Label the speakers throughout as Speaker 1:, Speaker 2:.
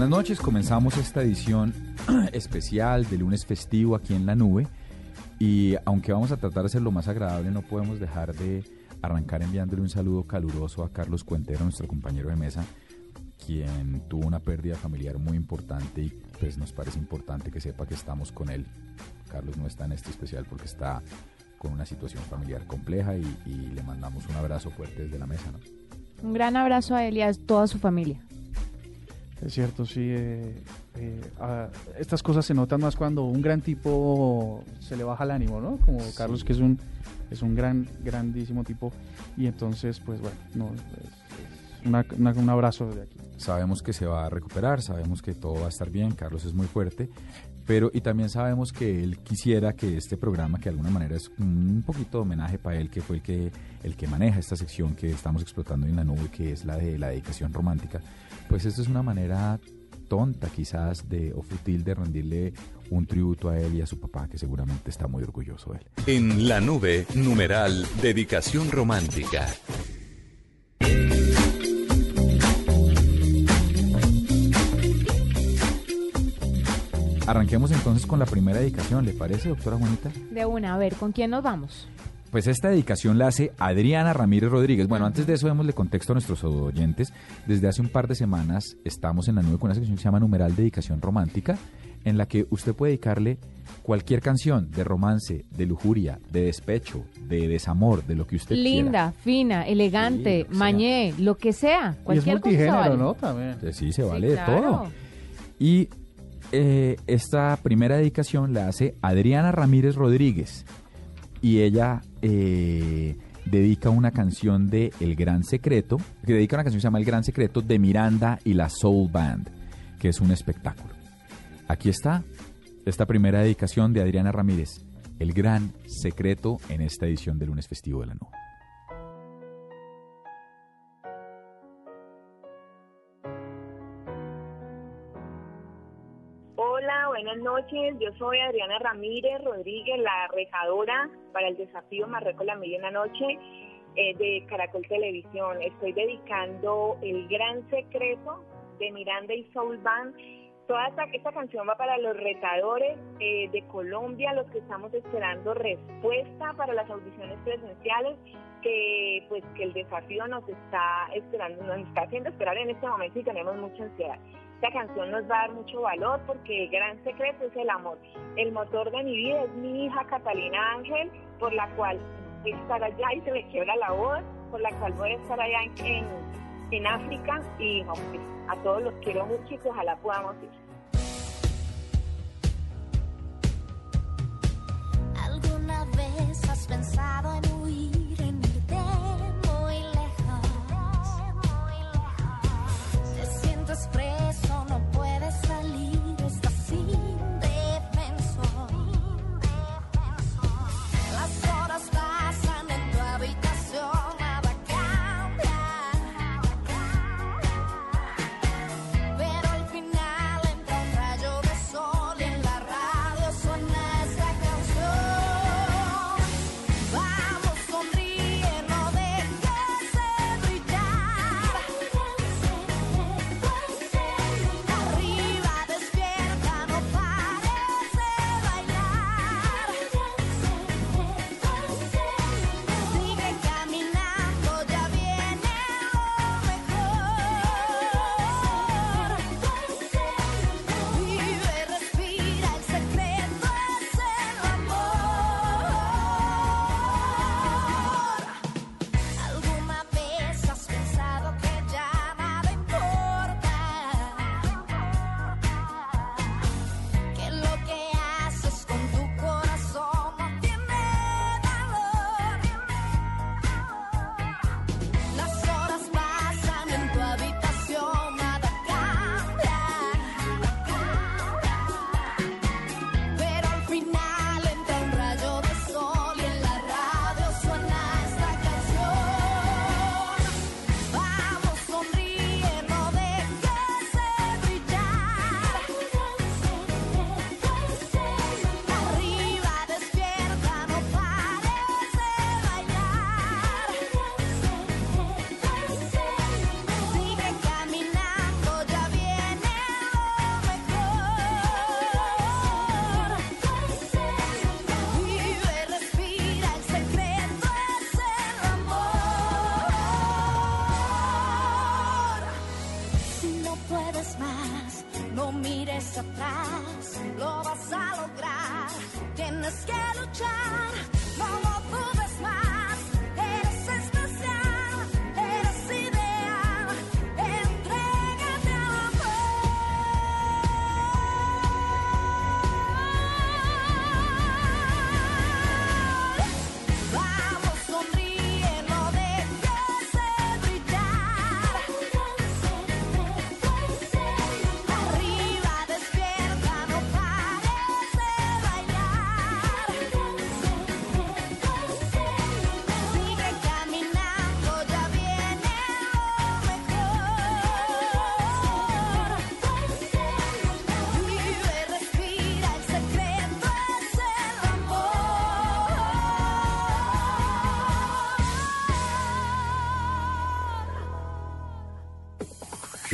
Speaker 1: Buenas noches, comenzamos esta edición especial de lunes festivo aquí en la nube y aunque vamos a tratar de ser lo más agradable, no podemos dejar de arrancar enviándole un saludo caluroso a Carlos Cuentero, nuestro compañero de mesa, quien tuvo una pérdida familiar muy importante y pues nos parece importante que sepa que estamos con él. Carlos no está en este especial porque está con una situación familiar compleja y, le mandamos un abrazo fuerte desde la mesa.
Speaker 2: Un gran abrazo a él y a toda su familia.
Speaker 3: Es cierto, sí. Eh, eh, estas cosas se notan más cuando un gran tipo se le baja el ánimo, ¿no? Como Carlos, que es un, es un gran, grandísimo tipo. Y entonces, pues bueno, no, un abrazo desde aquí.
Speaker 1: Sabemos que se va a recuperar, sabemos que todo va a estar bien, Carlos es muy fuerte, pero y también sabemos que él quisiera que este programa, que de alguna manera es un poquito de homenaje para él, que fue el que, el que maneja esta sección que estamos explotando en la nube, que es la de la dedicación romántica, pues esto es una manera tonta quizás de o fútil de rendirle un tributo a él y a su papá que seguramente está muy orgulloso de él.
Speaker 4: En la nube, numeral, dedicación romántica.
Speaker 1: Arranquemos entonces con la primera dedicación, ¿le parece, doctora Juanita?
Speaker 2: De una, a ver, ¿con quién nos vamos?
Speaker 1: Pues esta dedicación la hace Adriana Ramírez Rodríguez. Bueno, antes de eso démosle contexto a nuestros oyentes. Desde hace un par de semanas estamos en la nube con una sección que se llama Numeral Dedicación Romántica, en la que usted puede dedicarle cualquier canción de romance, de lujuria, de despecho, de desamor, de lo que usted
Speaker 2: quiera. Linda, fina, elegante, mañé, lo que sea. Cualquier
Speaker 3: y es multigénero, ¿no? También.
Speaker 1: Sí, se vale de todo. Y eh, esta primera dedicación la hace Adriana Ramírez Rodríguez y ella eh, dedica una canción de El Gran Secreto, que dedica una canción que se llama El Gran Secreto de Miranda y la Soul Band, que es un espectáculo. Aquí está esta primera dedicación de Adriana Ramírez, El Gran Secreto en esta edición del lunes festivo de la nube.
Speaker 5: Buenas noches. Yo soy Adriana Ramírez Rodríguez, la rejadora para el desafío Marruecos la Milla en la Noche eh, de Caracol Televisión. Estoy dedicando El Gran Secreto de Miranda y Soul Band. Toda esta, canción va para los retadores eh, de Colombia, los que estamos esperando respuesta para las audiciones presenciales, que pues que el desafío nos está esperando, nos está haciendo esperar en este momento y tenemos mucha ansiedad. Esta canción nos va a dar mucho valor porque el gran secreto es el amor. El motor de mi vida es mi hija Catalina Ángel, por la cual voy a estar allá y se me quiebra la voz, por la cual voy a estar allá en, en, África y a todos los quiero mucho y ojalá podamos ir.
Speaker 6: ¿Alguna vez has pensado en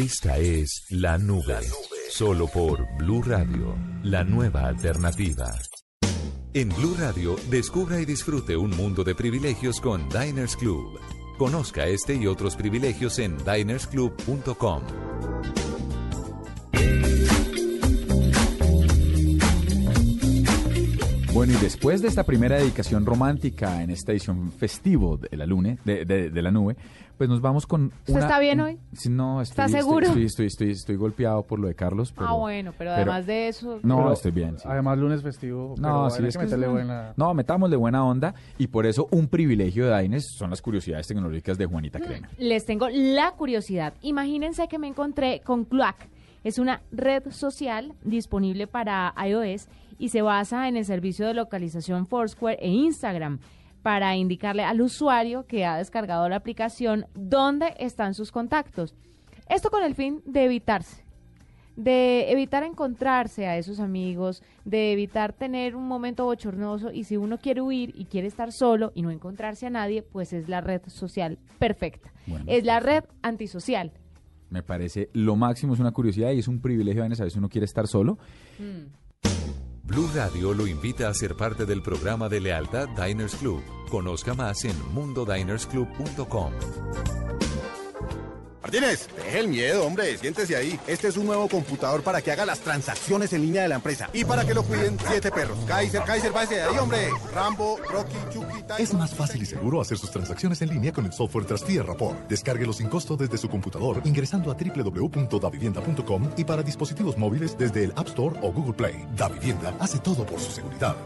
Speaker 4: Esta es La Nube. Solo por Blue Radio, la nueva alternativa. En Blue Radio, descubra y disfrute un mundo de privilegios con Diners Club. Conozca este y otros privilegios en dinersclub.com.
Speaker 1: Bueno, y después de esta primera dedicación romántica en esta edición festivo de la, lune, de, de- de la nube, pues nos vamos con
Speaker 2: ¿Usted
Speaker 1: una-
Speaker 2: está bien
Speaker 1: un-
Speaker 2: hoy?
Speaker 1: Sí, no, estoy,
Speaker 2: ¿Está
Speaker 1: estoy-
Speaker 2: seguro?
Speaker 1: Estoy, estoy, estoy, estoy golpeado por lo de Carlos. Pero,
Speaker 2: ah, bueno, pero además de eso...
Speaker 1: No,
Speaker 3: Pero,
Speaker 1: estoy bien. sí.
Speaker 3: Además, lunes festivo.
Speaker 1: No,
Speaker 3: pero
Speaker 1: sí,
Speaker 3: hay
Speaker 1: es
Speaker 3: que meterle
Speaker 1: es-
Speaker 3: buena.
Speaker 1: No, metámosle buena onda y por eso un privilegio de Daines son las curiosidades tecnológicas de Juanita Crema.
Speaker 2: Les tengo la curiosidad. Imagínense que me encontré con Cloak. Es una red social disponible para iOS y se basa en el servicio de localización Foursquare e Instagram para indicarle al usuario que ha descargado la aplicación dónde están sus contactos. Esto con el fin de evitarse, de evitar encontrarse a esos amigos, de evitar tener un momento bochornoso y si uno quiere huir y quiere estar solo y no encontrarse a nadie, pues es la red social perfecta.
Speaker 1: Bueno,
Speaker 2: es la red antisocial.
Speaker 1: Me parece lo máximo, es una curiosidad y es un privilegio, Daines, a veces uno quiere estar solo.
Speaker 4: Blue Radio lo invita a ser parte del programa de lealtad Diners Club. Conozca más en mundodinersclub.com.
Speaker 7: Martínez, deje el miedo, hombre, siéntese ahí. Este es un nuevo computador para que haga las transacciones en línea de la empresa y para que lo cuiden siete perros. Kaiser, Kaiser, váyase de ahí, hombre. Rambo, Rocky, Chucky, Tyson.
Speaker 8: Es más fácil y seguro hacer sus transacciones en línea con el software Trustee Rapport. Descárguelo sin costo desde su computador ingresando a www.davivienda.com y para dispositivos móviles desde el App Store o Google Play. Da Vivienda hace todo por su seguridad.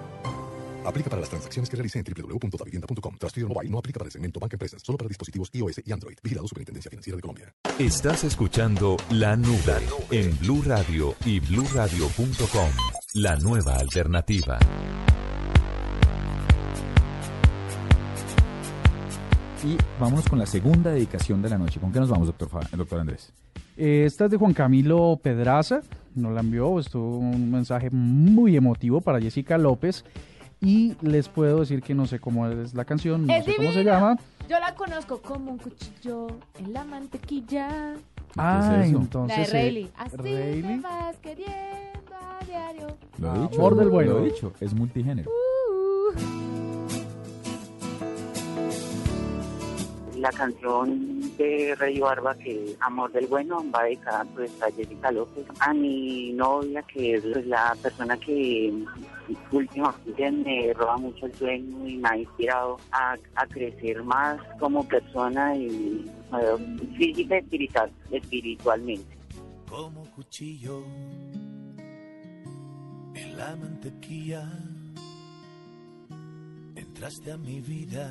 Speaker 8: Aplica para las transacciones que realice en www.davivienda.com. Trustee Mobile no aplica para el segmento Banca Empresas, solo para dispositivos iOS y Android. Vigilado Superintendencia Financiera de Colombia.
Speaker 4: Estás escuchando La Nube en Blue Radio y bluradio.com. La nueva alternativa.
Speaker 1: Y vámonos con la segunda dedicación de la noche. ¿Con qué nos vamos, doctor, doctor Andrés?
Speaker 3: Eh, esta es de Juan Camilo Pedraza, nos la envió, estuvo un mensaje muy emotivo para Jessica López y les puedo decir que no sé cómo es la canción, no
Speaker 2: es
Speaker 3: sé cómo se
Speaker 2: divina.
Speaker 3: llama.
Speaker 2: Yo la conozco como un cuchillo en la mantequilla.
Speaker 3: Ah,
Speaker 1: eso?
Speaker 3: entonces...
Speaker 2: la de
Speaker 3: eh,
Speaker 2: Rayleigh. Así
Speaker 3: Rayleigh.
Speaker 2: me vas queriendo a diario.
Speaker 1: Lo
Speaker 3: Ah,
Speaker 1: he dicho.
Speaker 3: amor del
Speaker 1: lo
Speaker 3: bueno.
Speaker 1: he dicho. Es multigénero.
Speaker 2: Uh.
Speaker 9: La canción de Rey Barba, que Amor del Bueno, va dedicada pues, a Jessica López, a mi novia, que es pues, la persona que últimamente me roba mucho el sueño y me ha inspirado a, a crecer más como persona y física y espiritual, espiritualmente.
Speaker 10: como cuchillo en la mantequilla. Entraste a mi vida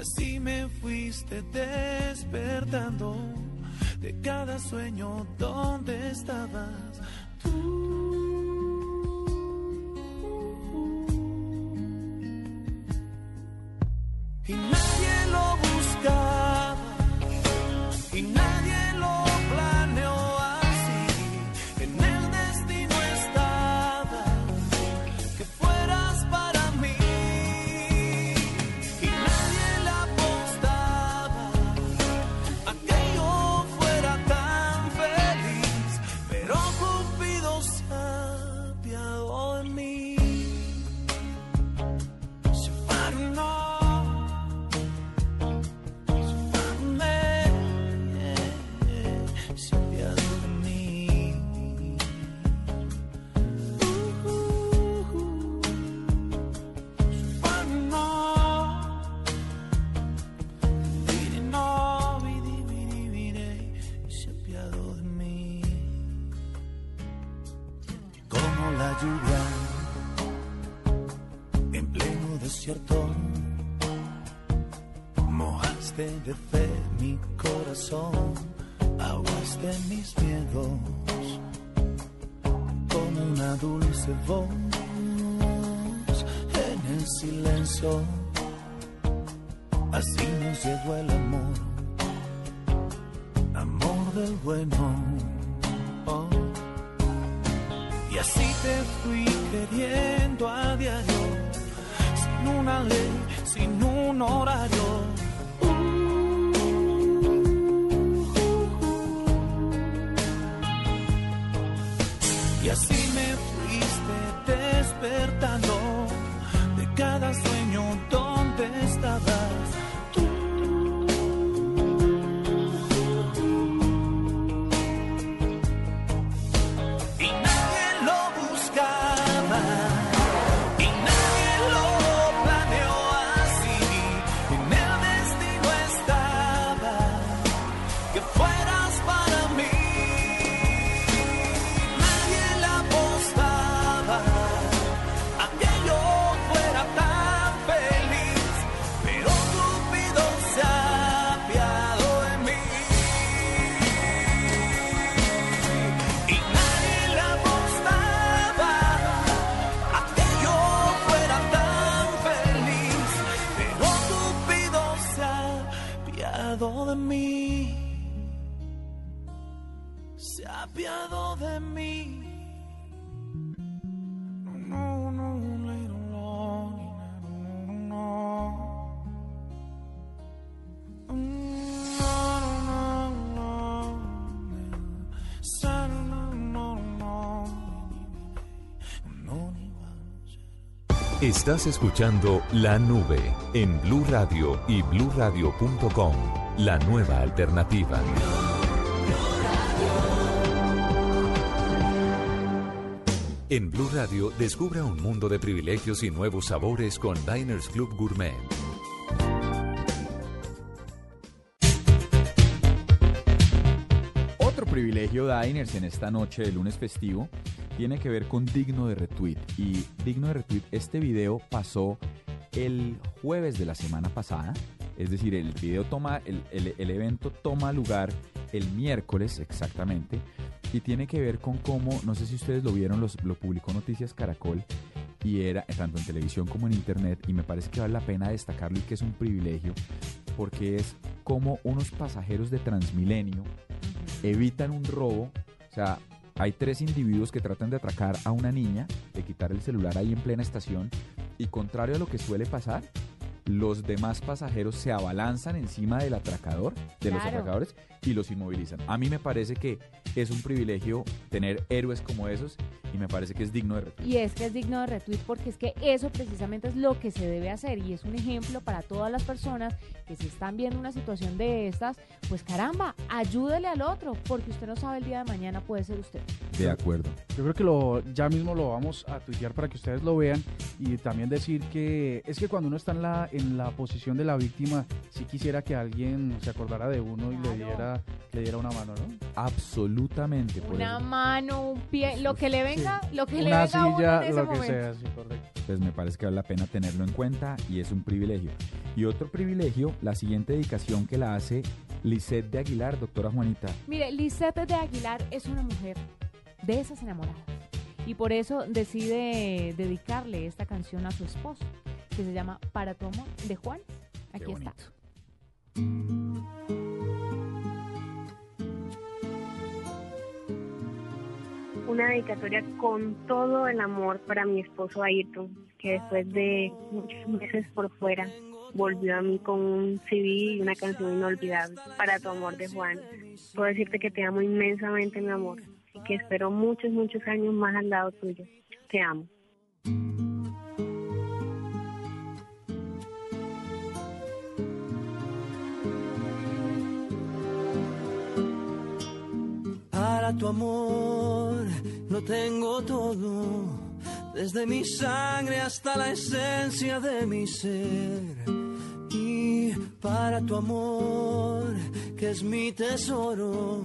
Speaker 10: Así me fuiste despertando de cada sueño donde estabas
Speaker 11: silencio. Así nos llegó el amor, amor del bueno. Oh. Y así te fui queriendo a diario, sin una ley, sin un horario. Y así me fuiste despertando de cada sueño donde estabas
Speaker 4: Estás escuchando La Nube en Blue Radio y bluradio.com. La nueva alternativa. En Blue Radio descubra un mundo de privilegios y nuevos sabores con Diners Club Gourmet.
Speaker 1: Otro privilegio Diners en esta noche de lunes festivo tiene que ver con digno de retweet. Y digno de retweet, este video pasó el jueves de la semana pasada. Es decir, el video toma, el, el- el evento toma lugar el miércoles exactamente. Y tiene que ver con cómo, no sé si ustedes lo vieron, los- lo publicó Noticias Caracol y era tanto en televisión como en internet y me parece que vale la pena destacarlo y que es un privilegio porque es como unos pasajeros de Transmilenio evitan un robo, o sea, hay tres individuos que tratan de atracar a una niña, de quitar el celular ahí en plena estación y contrario a lo que suele pasar, los demás pasajeros se abalanzan encima del atracador, de los atracadores y los inmovilizan. A mí me parece que es un privilegio tener héroes como esos y me parece que es digno de respeto.
Speaker 2: Y es que es digno de retweet porque es que eso precisamente es lo que se debe hacer y es un ejemplo para todas las personas que si están viendo una situación de estas, pues caramba, ayúdele al otro porque usted no sabe el día de mañana puede ser usted.
Speaker 1: De acuerdo.
Speaker 3: Yo creo que lo, ya mismo lo vamos a tuitear para que ustedes lo vean y también decir que es que cuando uno está en la, en la posición de la víctima, sí quisiera que alguien se acordara de uno y le diera, le diera una mano, ¿no?
Speaker 1: Absolutamente. por
Speaker 2: Una
Speaker 1: eso.
Speaker 2: mano, un pie, lo que le venga, lo que le
Speaker 3: Una
Speaker 2: venga a uno
Speaker 3: silla,
Speaker 2: en ese
Speaker 3: lo que
Speaker 2: momento.
Speaker 3: sea, sí, correcto.
Speaker 1: Pues me parece que vale la pena tenerlo en cuenta y es un privilegio. Y otro privilegio, la siguiente dedicación que la hace Lisette de Aguilar, doctora Juanita.
Speaker 2: Mire, Lisette de Aguilar es una mujer de esas enamoradas y por eso decide dedicarle esta canción a su esposo, que se llama Para tu amor de Juan. Aquí está.
Speaker 12: Una dedicatoria con todo el amor para mi esposo Ayrton, que después de muchos meses por fuera volvió a mí con un CD y una canción inolvidable para tu amor de Juan. Puedo decirte que te amo inmensamente, mi amor, y que espero muchos, muchos años más al lado tuyo. Te amo.
Speaker 10: Tu amor lo tengo todo, desde mi sangre hasta la esencia de mi ser. Y para tu amor, que es mi tesoro,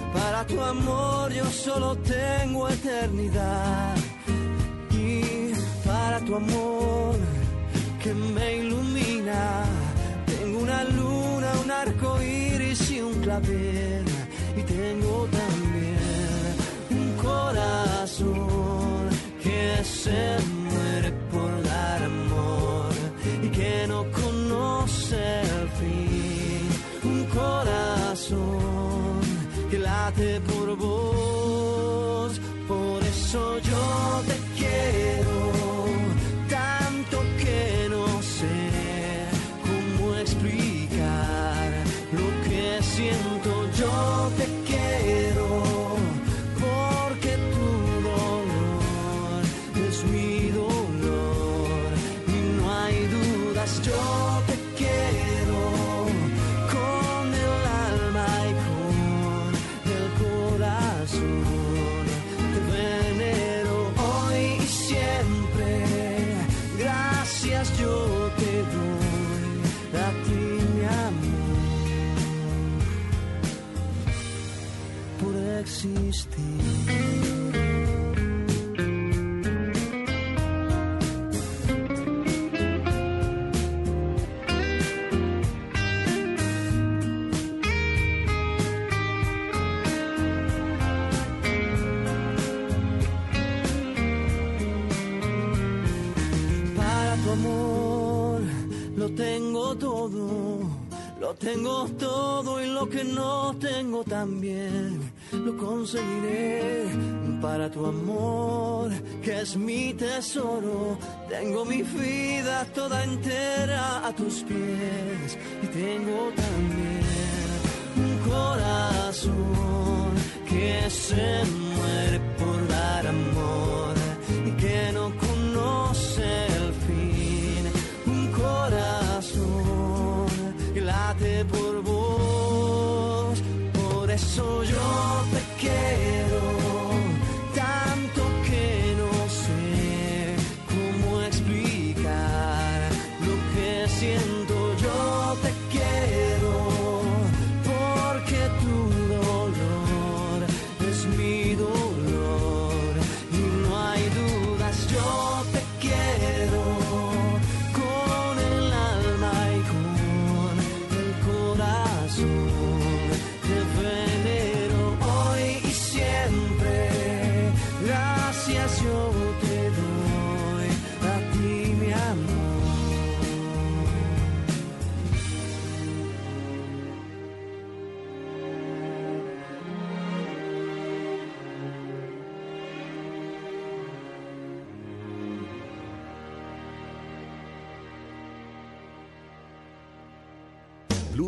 Speaker 10: Para tu amor yo solo tengo eternidad. Y para tu amor que me ilumina, tengo una luna, un arco iris y un clavel. Y tengo también un corazón que se muere por dar amor y que no conoce el fin. Un corazón por vos, por eso yo te quiero tanto que no sé cómo explicar lo que siento. Yo te quiero porque tu dolor es mi dolor y no hay dudas. Yo no tengo también lo conseguiré. Para tu amor, que es mi tesoro, tengo mi vida toda entera a tus pies y tengo también siento.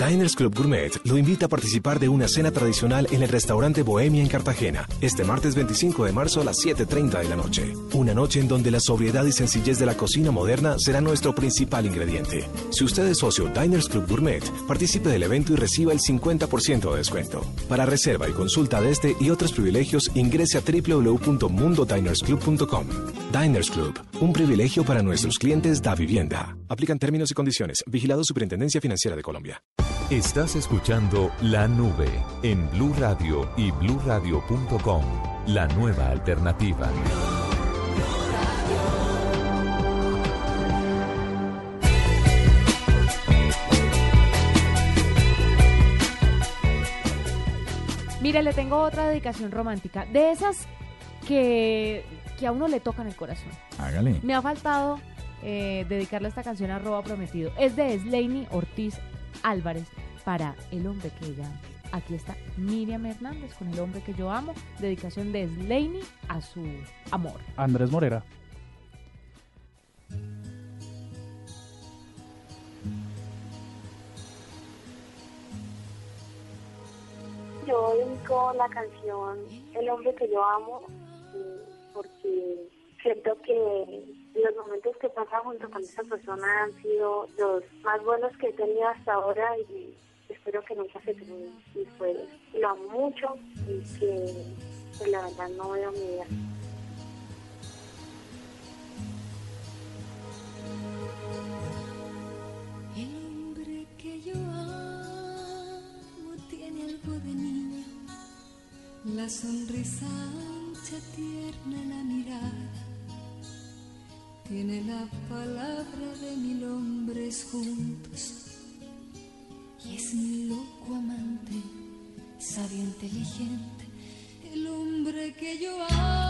Speaker 13: Diners Club Gourmet lo invita a participar de una cena tradicional en el restaurante Bohemia en Cartagena, este martes 25 de marzo a las 7.30 de la noche. Una noche en donde la sobriedad y sencillez de la cocina moderna será nuestro principal ingrediente. Si usted es socio Diners Club Gourmet, participe del evento y reciba el 50% de descuento. Para reserva y consulta de este y otros privilegios, ingrese a www.mundodinersclub.com. Diners Club, un privilegio para nuestros clientes da vivienda. Aplican términos y condiciones. Vigilado Superintendencia Financiera de Colombia.
Speaker 4: Estás escuchando La Nube en Blue Radio y bluradio.com. La nueva alternativa.
Speaker 2: Mire, le tengo otra dedicación romántica. De esas que, que a uno le tocan el corazón.
Speaker 1: Hágale.
Speaker 2: Me ha faltado eh, dedicarle esta canción a Roba Prometido. Es de Slaney Ortiz Álvarez para El hombre que ella ama. Aquí está Miriam Hernández con El hombre que yo amo. Dedicación de Slaney a su amor.
Speaker 3: Andrés Morera.
Speaker 12: Yo dedico la canción El hombre que yo amo porque siento que los momentos que pasa junto con esa persona han sido los más buenos que he tenido hasta ahora y espero que nunca se terminen. Y pues lo amo mucho y que pues, la verdad no veo mi vida.
Speaker 6: El hombre que yo amo tiene algo de niño, la sonrisa ancha, tierna, la mirada. Tiene la palabra de mil hombres juntos y es mi loco amante, sabio, inteligente. El hombre que yo amo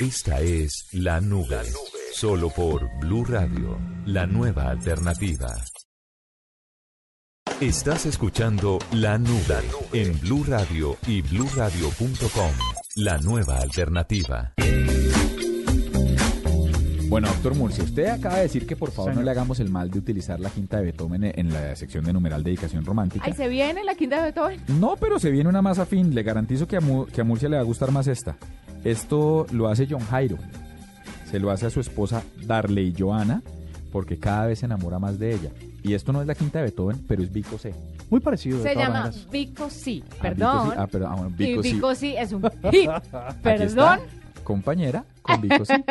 Speaker 4: Esta es La Nube. Solo por Blue Radio, la nueva alternativa. Estás escuchando La Nube en Blue Radio y bluradio.com. La nueva alternativa.
Speaker 1: Bueno, doctor Murcia, usted acaba de decir que por favor no le hagamos el mal de utilizar la quinta de Beethoven en la sección de numeral dedicación romántica.
Speaker 2: Ahí se viene la quinta de Beethoven.
Speaker 1: No, pero se viene una más afín. Le garantizo que a, Mu- que a Murcia le va a gustar más esta. Esto lo hace John Jairo. Se lo hace a su esposa Darley Joana porque cada vez se enamora más de ella. Y esto no es la quinta de Beethoven, pero es Vico C.
Speaker 3: Muy parecido.
Speaker 2: Se llama Vico Sí.
Speaker 1: Ah,
Speaker 2: Perdón.
Speaker 1: Vico sí. Ah, pero- ah, bueno,
Speaker 2: Y
Speaker 1: Vico.
Speaker 2: Vico Sí es un hit.
Speaker 1: Aquí
Speaker 2: Perdón.
Speaker 1: está, compañera con Vico C.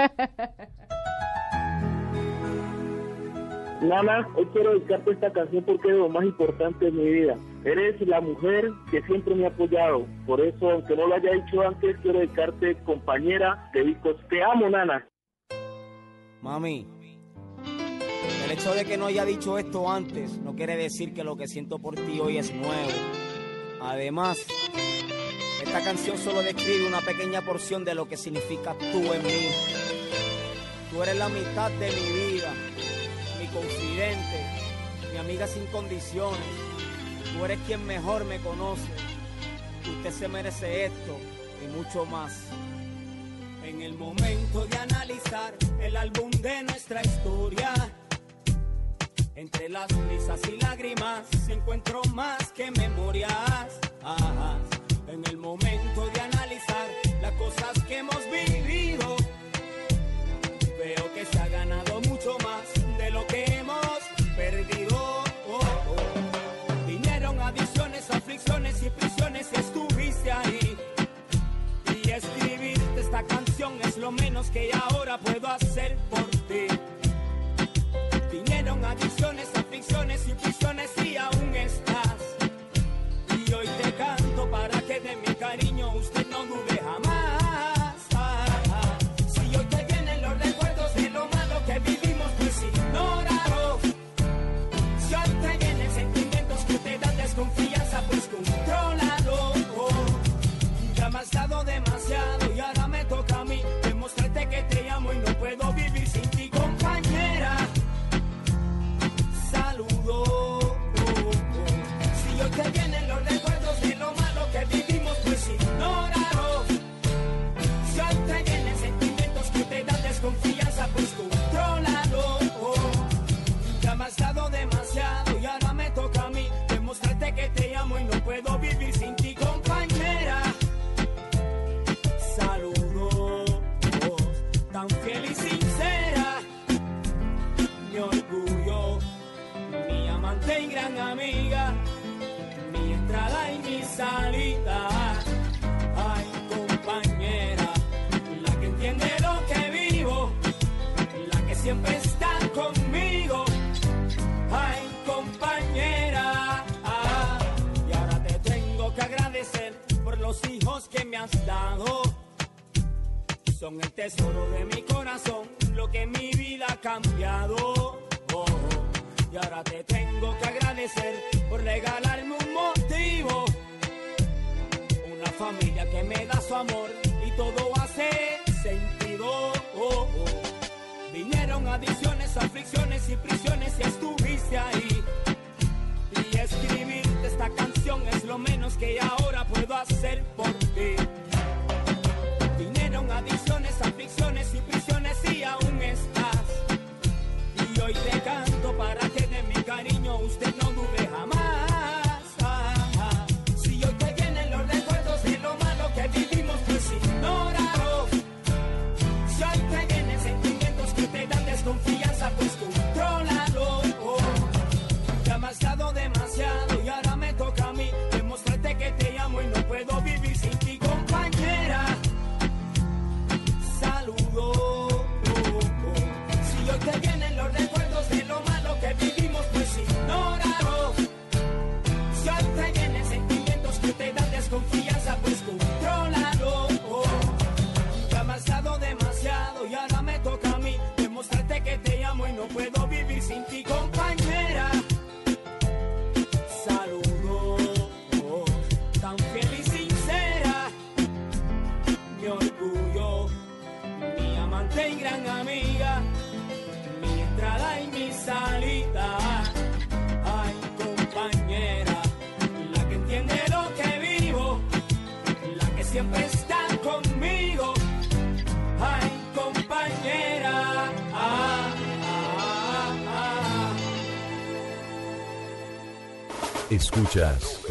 Speaker 14: Nana, hoy quiero dedicarte esta canción porque es lo más importante de mi vida. Eres la mujer que siempre me ha apoyado. Por eso, aunque no lo haya dicho antes, quiero dedicarte, compañera, te digo, te amo, Nana.
Speaker 15: Mami, el hecho de que no haya dicho esto antes no quiere decir que lo que siento por ti hoy es nuevo. Además, esta canción solo describe una pequeña porción de lo que significa tú en mí. Tú eres la mitad de mi vida, mi confidente, mi amiga sin condiciones. Tú eres quien mejor me conoce. Usted se merece esto y mucho más. En el momento de analizar el álbum de nuestra historia, entre las risas y lágrimas encuentro más que memorias. En el momento de analizar las cosas que hemos vivido, veo que se ha ganado mucho más y prisiones estuviste ahí. Y escribirte esta canción es lo menos que ahora puedo hacer por ti. Vinieron adicciones, aflicciones y prisiones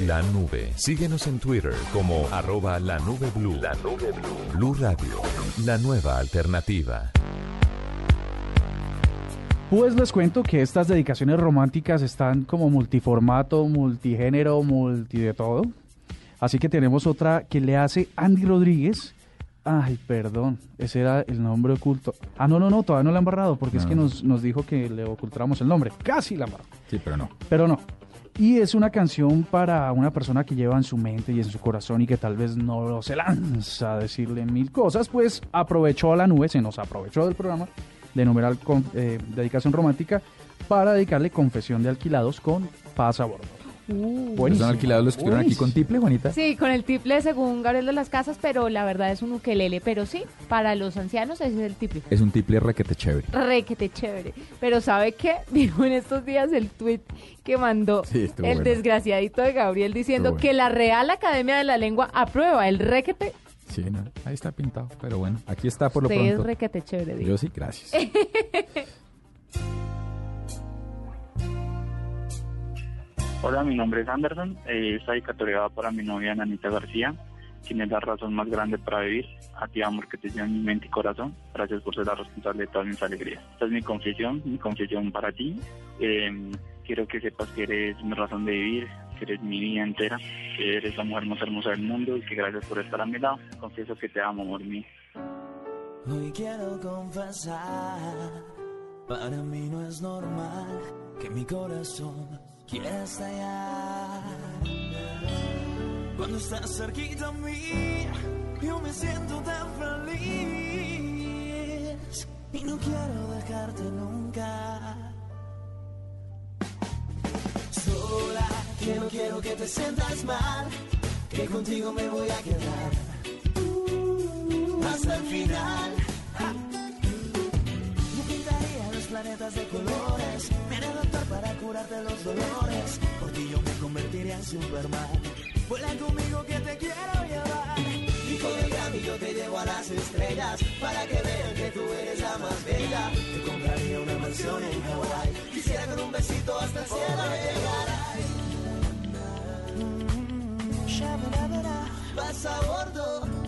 Speaker 15: la
Speaker 4: nube. Síguenos en Twitter como arroba la nube blue. La nube blue. Blue Radio, la nueva alternativa.
Speaker 3: Pues les cuento que estas dedicaciones románticas están como multiformato, multigénero, multi de todo. Así que tenemos otra que le hace Andy Rodríguez Ay, perdón, ese era el nombre oculto. Ah, no, no, no, todavía no la han barrado porque es que nos, nos dijo que le ocultáramos el nombre. Casi la embarró.
Speaker 1: Sí, pero no.
Speaker 3: Pero no. Y es una canción para una persona que lleva en su mente y en su corazón y que tal vez no se lanza a decirle mil cosas, pues aprovechó a la nube, se nos aprovechó del programa de numeral con, eh, dedicación romántica para dedicarle confesión de alquilados con Paz a bordo.
Speaker 1: Pues son alquilados los que estuvieron aquí con tiple, Juanita.
Speaker 2: Sí, con el tiple según Gabriel de las Casas, pero la verdad es un ukelele. Pero sí, para los ancianos ese es el tiple.
Speaker 1: Es un tiple requete chévere.
Speaker 2: Requete chévere. Pero ¿sabe qué? Dijo en estos días el tweet que mandó
Speaker 1: Sí,
Speaker 2: el
Speaker 1: bueno.
Speaker 2: desgraciadito de Gabriel diciendo
Speaker 1: bueno.
Speaker 2: que la Real Academia de la Lengua aprueba el requete.
Speaker 1: Sí, no, ahí está pintado. Pero bueno, aquí está por lo
Speaker 2: Usted es
Speaker 1: pronto.
Speaker 2: requete chévere, digo.
Speaker 1: Yo sí, gracias.
Speaker 16: Hola, mi nombre es Anderson. Eh, esta dedicatoria para mi novia Nanita García, quien es la razón más grande para vivir. A ti, amor, que te lleva en mi mente y corazón. Gracias por ser la responsable de todas mis alegrías. Esta es mi confesión, mi confesión para ti. Eh, quiero que sepas que eres mi razón de vivir, que eres mi vida entera, que eres la mujer más hermosa del mundo y que gracias por estar a mi lado. Confieso que te amo, amor mío.
Speaker 11: Hoy quiero confesar, para mí no es normal que mi corazón quiera estallar. Cuando estás cerquita a mí, yo me siento tan feliz y no quiero dejarte nunca. Sola, que no quiero que te sientas mal, que contigo me voy a quedar Quisiera con un besito hasta el cielo llegar. Vas a bordo.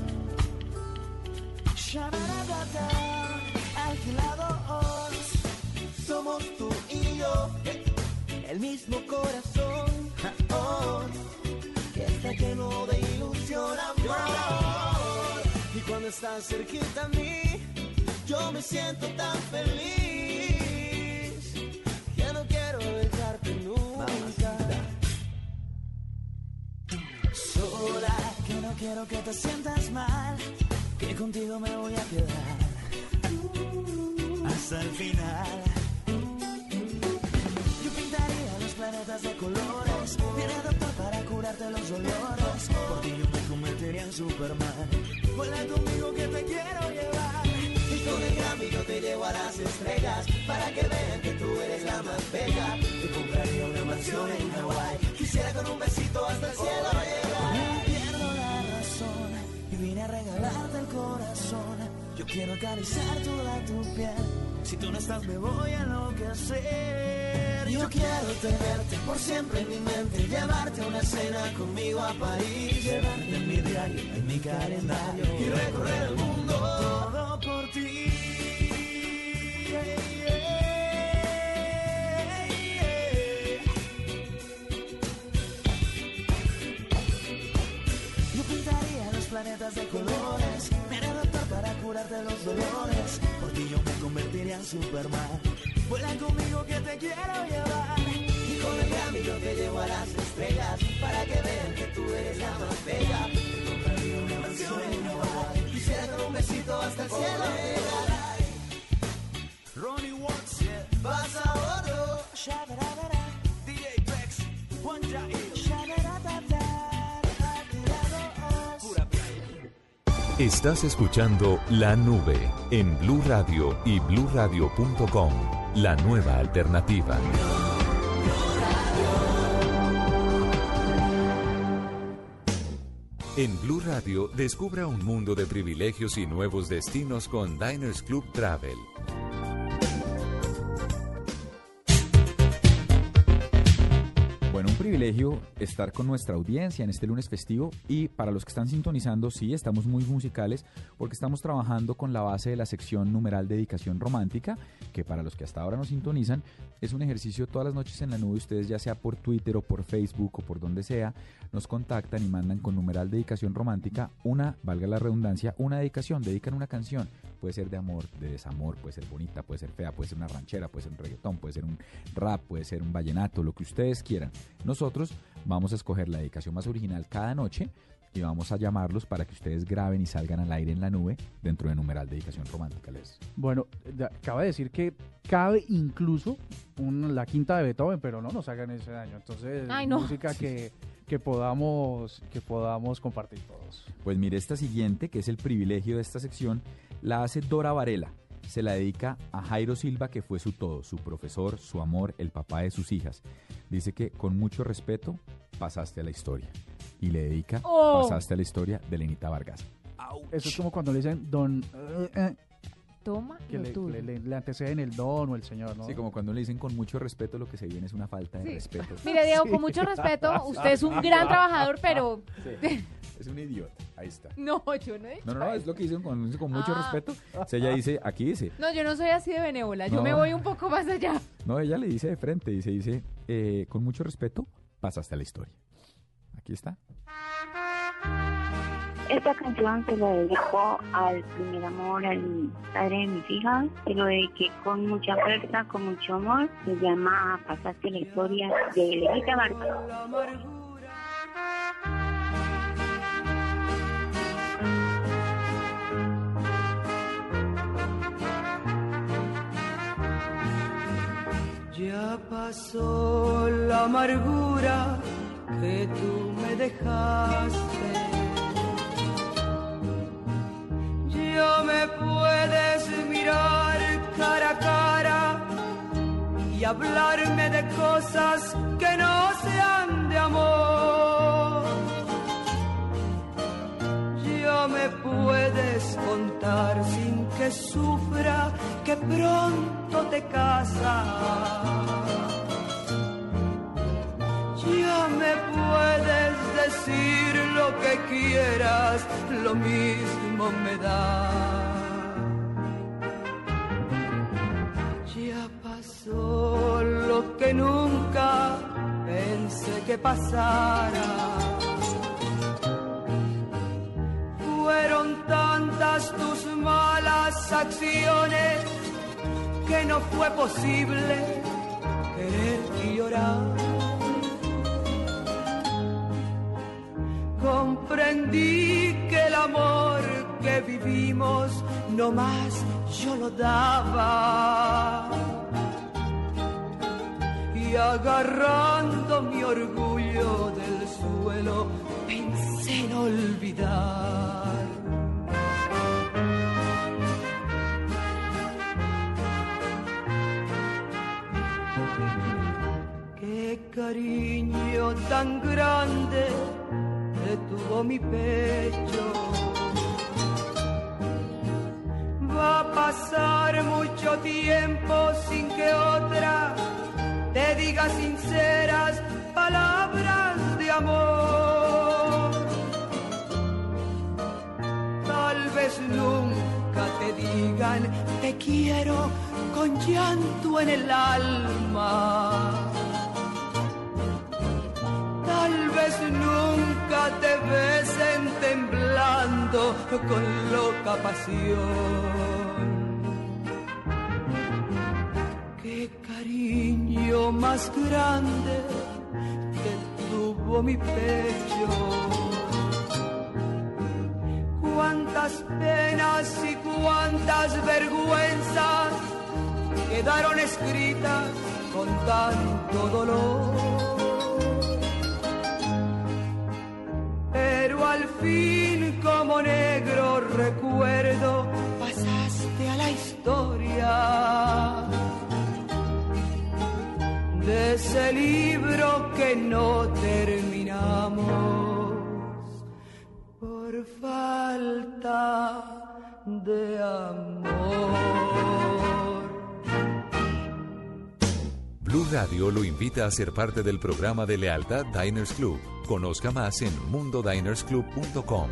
Speaker 11: Alquilados, somos tú y yo, el mismo corazón, oh, que está lleno de ilusión, amor. Y cuando estás cerquita a mí, yo me siento tan feliz, dejarte nunca. Sola, que no quiero que te sientas mal, que contigo me voy a quedar hasta el final. Yo pintaría los planetas de colores, viene doctor para curarte los dolores. Por ti yo me convertiría en Superman. Vuela conmigo que te quiero llevar. Te llevo a las estrellas para que vean que tú eres la más bella. Te compraría una mansión en Hawái. Quisiera con un besito hasta el cielo llegar. Pierdo la razón y vine a regalarte el corazón. Yo quiero acariciar toda tu piel. Si tú no estás me voy a enloquecer. Yo quiero tenerte por siempre en mi mente, llevarte a una cena conmigo a París, llevarte en mi diario, en mi calendario y recorrer el de colores, me haré doctor para curarte los dolores. Por ti yo me convertiría en Superman. Vuela conmigo que te quiero llevar. Y con el Grammy yo te llevo a las estrellas para que vean que tú eres la más bella. Te compraría una mansión en Hawaii. Quisiera con un besito hasta el cielo llegar. Ronnie Watts, yeah. Vas a bordo.
Speaker 4: Estás escuchando La Nube en Blue Radio y bluradio.com, la nueva alternativa. En Blue Radio, descubra un mundo de privilegios y nuevos destinos con Diners Club Travel.
Speaker 1: Estar con nuestra audiencia en este lunes festivo y para los que están sintonizando, sí, estamos muy musicales porque estamos trabajando con la base de la sección numeral dedicación romántica que para los que hasta ahora nos sintonizan, es un ejercicio todas las noches en la nube. Ustedes ya sea por Twitter o por Facebook o por donde sea, nos contactan y mandan con numeral dedicación romántica una, valga la redundancia, una dedicación, dedican una canción. Puede ser de amor, de desamor, puede ser bonita, puede ser fea, puede ser una ranchera, puede ser un reggaetón, puede ser un rap, puede ser un vallenato, lo que ustedes quieran. Nosotros vamos a escoger la dedicación más original cada noche y vamos a llamarlos para que ustedes graben y salgan al aire en la nube dentro de numeral dedicación romántica. Les.
Speaker 3: Bueno, acaba de decir que cabe incluso un- la quinta de Beethoven, pero no nos hagan ese daño. Entonces,
Speaker 2: Ay, no.
Speaker 3: música que, que podamos que podamos compartir todos.
Speaker 1: Pues mire, esta siguiente, que es el privilegio de esta sección, la hace Dora Varela. Se la dedica a Jairo Silva, que fue su todo, su profesor, su amor, el papá de sus hijas. Dice que con mucho respeto pasaste a la historia. Y le dedica
Speaker 3: Oh.
Speaker 1: Pasaste a la historia de Lenita Vargas.
Speaker 3: Eso es como cuando le dicen don...
Speaker 2: Toma
Speaker 3: que
Speaker 2: lo
Speaker 3: le,
Speaker 2: tuyo.
Speaker 3: le- le- le anteceden el don o el señor, ¿no?
Speaker 1: Sí, como cuando le dicen con mucho respeto, lo que se viene es una falta de
Speaker 2: Sí.
Speaker 1: respeto.
Speaker 2: Mire, Diego, con mucho respeto, usted es un gran trabajador, pero...
Speaker 1: Es un idiota. Ahí está.
Speaker 2: No, yo no he dicho
Speaker 1: No, no, no,
Speaker 2: eso.
Speaker 1: es lo que dicen con, con mucho
Speaker 2: Ah.
Speaker 1: respeto. O sea, ella dice, aquí dice,
Speaker 2: No, yo no soy así de benévola, yo me voy un poco más allá.
Speaker 1: no, ella le dice de frente, dice, dice, eh, con mucho respeto, pasaste a la historia. Aquí está.
Speaker 17: Esta canción se la dedico al primer amor, al padre de mis hijas. Se lo dediqué con mucha fuerza, con mucho amor. Se llama Pasaste la historia de Lenita Vargas.
Speaker 18: Ya pasó la amargura que tú me dejaste. Me puedes mirar cara a cara y hablarme de cosas que no sean de amor. Ya me puedes contar sin que sufra que pronto te casas. Ya me puedes decir lo que quieras, lo mismo me da. Pasó lo que nunca pensé que pasara. Fueron tantas tus malas acciones que no fue posible querer y llorar. Comprendí que el amor que vivimos no más yo lo daba. Agarrando mi orgullo del suelo, pensé en olvidar. Qué cariño tan grande detuvo mi pecho. Va a pasar mucho tiempo sin que otra te diga sinceras palabras de amor. Tal vez nunca te digan te quiero con llanto en el alma. Tal vez nunca te besen temblando con loca pasión. Más grande que tuvo mi pecho. Cuántas penas y cuántas vergüenzas quedaron escritas con tanto dolor. pero al fin como negro recuerdo pasaste a la historia de ese libro que no terminamos por falta de amor.
Speaker 4: Blue Radio lo invita a ser parte del programa de lealtad Diners Club. Conozca más en mundodinersclub.com.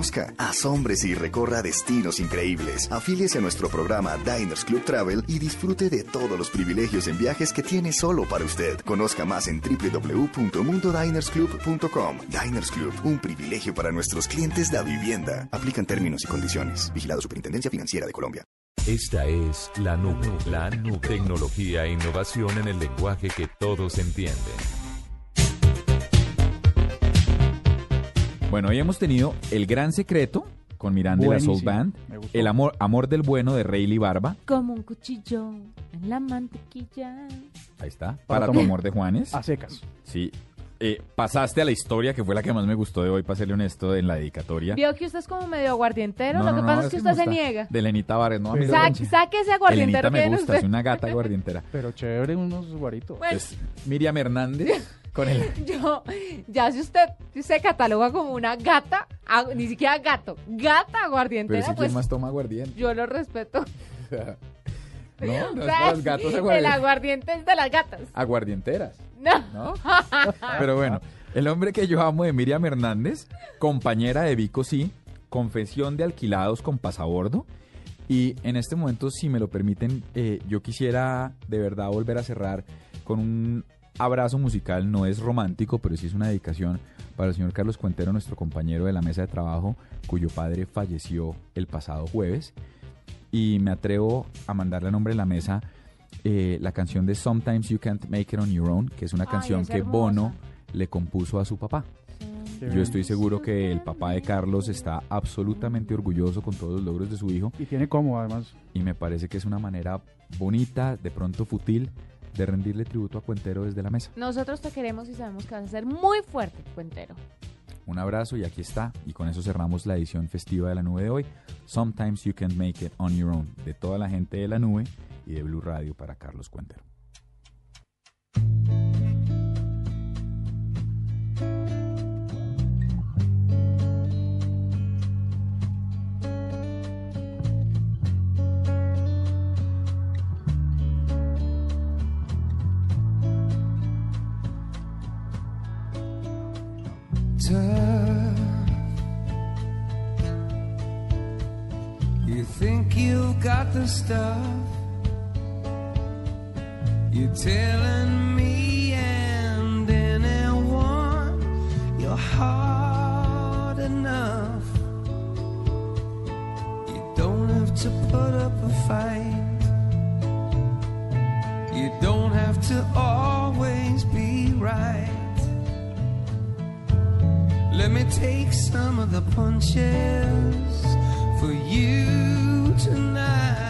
Speaker 19: conozca, asómbrese y recorra destinos increíbles. Afíliese a nuestro programa Diners Club Travel y disfrute de todos los privilegios en viajes que tiene solo para usted. Conozca más en www.mundodinersclub.com. Diners Club, un privilegio para nuestros clientes de vivienda. Aplican términos y condiciones. Vigilado Superintendencia Financiera de Colombia.
Speaker 4: Esta es la nube, la nube. Tecnología e innovación en el lenguaje que todos entienden.
Speaker 1: Bueno, hoy hemos tenido El Gran Secreto con Miranda y la Soul Band. El amor, amor del Bueno de Rayleigh Barba,
Speaker 2: Como un cuchillo en la mantequilla.
Speaker 1: ahí está,
Speaker 3: Para
Speaker 1: Para tu amor de Juanes.
Speaker 3: A secas.
Speaker 1: Sí. Eh, pasaste a la historia, que fue la que más me gustó de hoy, para serle honesto, en la dedicatoria.
Speaker 2: Vio que usted es como medio aguardientero.
Speaker 1: No,
Speaker 2: Lo
Speaker 1: no,
Speaker 2: que
Speaker 1: no,
Speaker 2: pasa es que usted se
Speaker 1: gusta.
Speaker 2: niega.
Speaker 1: De Lenita Vargas, no, a mí
Speaker 3: Pero-
Speaker 1: la
Speaker 2: Saque, ese aguardientero
Speaker 1: Elenita
Speaker 2: que
Speaker 1: me gusta,
Speaker 2: usted.
Speaker 1: es una gata aguardientera.
Speaker 3: Pero chévere unos guaritos.
Speaker 2: Bueno,
Speaker 1: Es Miriam Hernández con el...
Speaker 2: yo, ya si usted se cataloga como una gata, ni siquiera gato, gata
Speaker 1: Pero
Speaker 2: aguardientera,
Speaker 1: si quién
Speaker 2: pues
Speaker 1: más toma aguardiente.
Speaker 2: yo lo respeto.
Speaker 1: No, no
Speaker 2: O sea,
Speaker 1: los gatos
Speaker 2: El
Speaker 1: aguardientes.
Speaker 2: aguardiente es de las gatas.
Speaker 1: Aguardienteras.
Speaker 2: No.
Speaker 1: ¿No? Pero bueno, el hombre que yo amo de Miriam Hernández, compañera de Vico Sí, confesión de alquilados con pasabordo. Y en este momento, si me lo permiten, eh, yo quisiera de verdad volver a cerrar con un abrazo musical. No es romántico, pero sí es una dedicación para el señor Carlos Cuentero, nuestro compañero de la mesa de trabajo, cuyo padre falleció el pasado jueves. Y me atrevo a mandarle a nombre de la mesa eh, la canción de Sometimes You Can't Make It On Your Own, que es una
Speaker 2: Ay,
Speaker 1: canción
Speaker 2: es
Speaker 1: que
Speaker 2: hermosa.
Speaker 1: Bono le compuso a su papá. Yo estoy seguro que el papá de Carlos está absolutamente orgulloso con todos los logros de su hijo
Speaker 3: Y tiene como, además.
Speaker 1: y me parece que es una manera bonita, de pronto futil, de rendirle tributo a Cuentero desde la mesa.
Speaker 2: Nosotros te queremos y sabemos que vas a ser muy fuerte, cuentero.
Speaker 1: Un abrazo y aquí está. Y con eso cerramos la edición festiva de la nube de hoy. Sometimes You Can't Make It On Your Own, de toda la gente de la nube y de Blue Radio para Carlos Cuentero.
Speaker 10: Tough. You think you've got the stuff. You're telling me and anyone you're hard enough. You don't have to put up a fight. You don't have to always be right. Let me take some of the punches for you tonight.